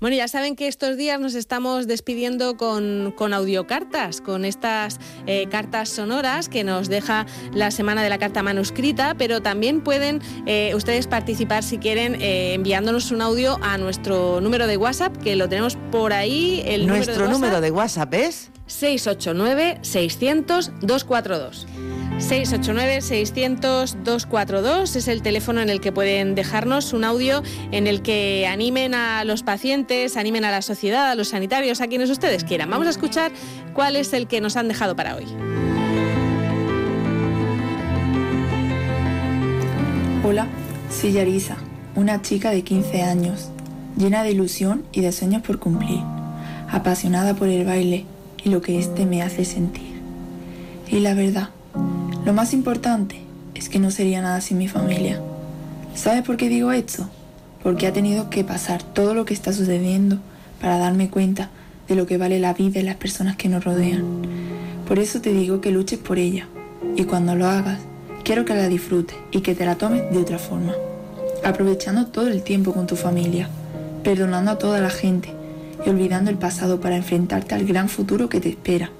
Bueno, ya saben que estos días nos estamos despidiendo con, con audiocartas, con estas eh, cartas sonoras que nos deja la semana de la carta manuscrita, pero también pueden eh, ustedes participar si quieren eh, enviándonos un audio a nuestro número de WhatsApp, que lo tenemos por ahí. El nuestro número de WhatsApp, número de WhatsApp es 689 600 242. 689-600-242 es el teléfono en el que pueden dejarnos un audio en el que animen a los pacientes, animen a la sociedad, a los sanitarios, a quienes ustedes quieran. Vamos a escuchar cuál es el que nos han dejado para hoy. Hola, soy Yarisa, una chica de 15 años, llena de ilusión y de sueños por cumplir, apasionada por el baile y lo que éste me hace sentir. Y la verdad, lo más importante es que no sería nada sin mi familia. ¿Sabes por qué digo esto? Porque ha tenido que pasar todo lo que está sucediendo para darme cuenta de lo que vale la vida y las personas que nos rodean. Por eso te digo que luches por ella. Y cuando lo hagas, quiero que la disfrutes y que te la tomes de otra forma. Aprovechando todo el tiempo con tu familia, perdonando a toda la gente y olvidando el pasado para enfrentarte al gran futuro que te espera.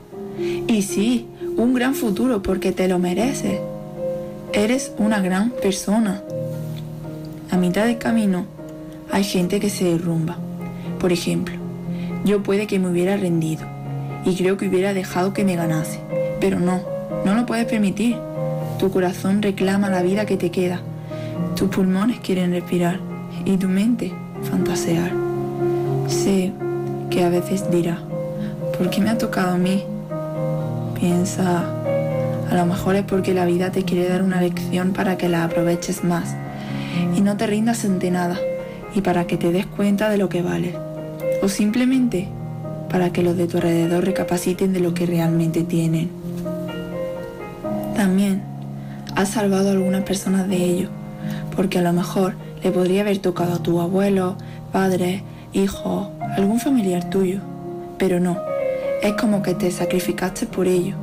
Y sí, un gran futuro porque te lo mereces. Eres una gran persona. A mitad del camino hay gente que se derrumba. Por ejemplo, yo puede que me hubiera rendido y creo que hubiera dejado que me ganase. Pero no, no lo puedes permitir. Tu corazón reclama la vida que te queda. Tus pulmones quieren respirar y tu mente fantasear. Sé que a veces dirá, ¿por qué me ha tocado a mí? Piensa, a lo mejor es porque la vida te quiere dar una lección para que la aproveches más y no te rindas ante nada y para que te des cuenta de lo que vale. O simplemente para que los de tu alrededor recapaciten de lo que realmente tienen. También has salvado a algunas personas de ello, porque a lo mejor le podría haber tocado a tu abuelo, padre, hijo, algún familiar tuyo, pero no es como que te sacrificaste por ello,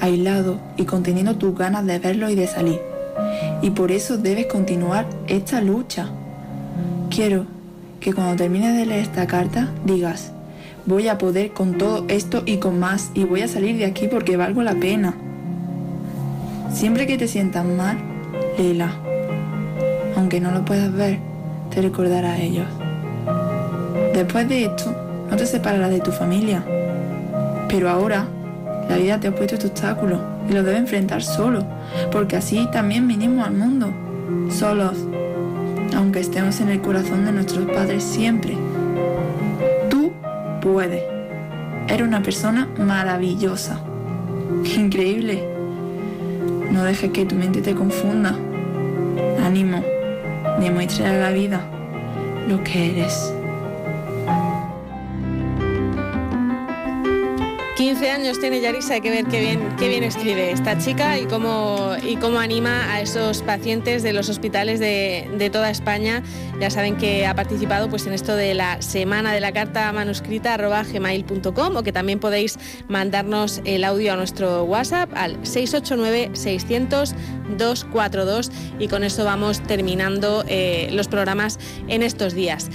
aislado y conteniendo tus ganas de verlo y de salir. Y por eso debes continuar esta lucha. Quiero que cuando termines de leer esta carta digas, voy a poder con todo esto y con más y voy a salir de aquí porque valgo la pena. Siempre que te sientas mal, léela. Aunque no lo puedas ver, te recordará a ellos. Después de esto, no te separarás de tu familia, pero ahora la vida te ha puesto este obstáculo y lo debes enfrentar solo, porque así también vinimos al mundo, solos, aunque estemos en el corazón de nuestros padres siempre. Tú puedes. Eres una persona maravillosa. Increíble. No dejes que tu mente te confunda. Ánimo. Demuestra a la vida lo que eres. 15 años tiene Yarisa, hay que ver qué bien, qué bien escribe esta chica y cómo, y cómo anima a esos pacientes de los hospitales de, toda España. Ya saben que ha participado pues, en esto de la semana de la carta manuscrita gmail.com o que también podéis mandarnos el audio a nuestro WhatsApp al 689-600-242 y con eso vamos terminando eh, los programas en estos días.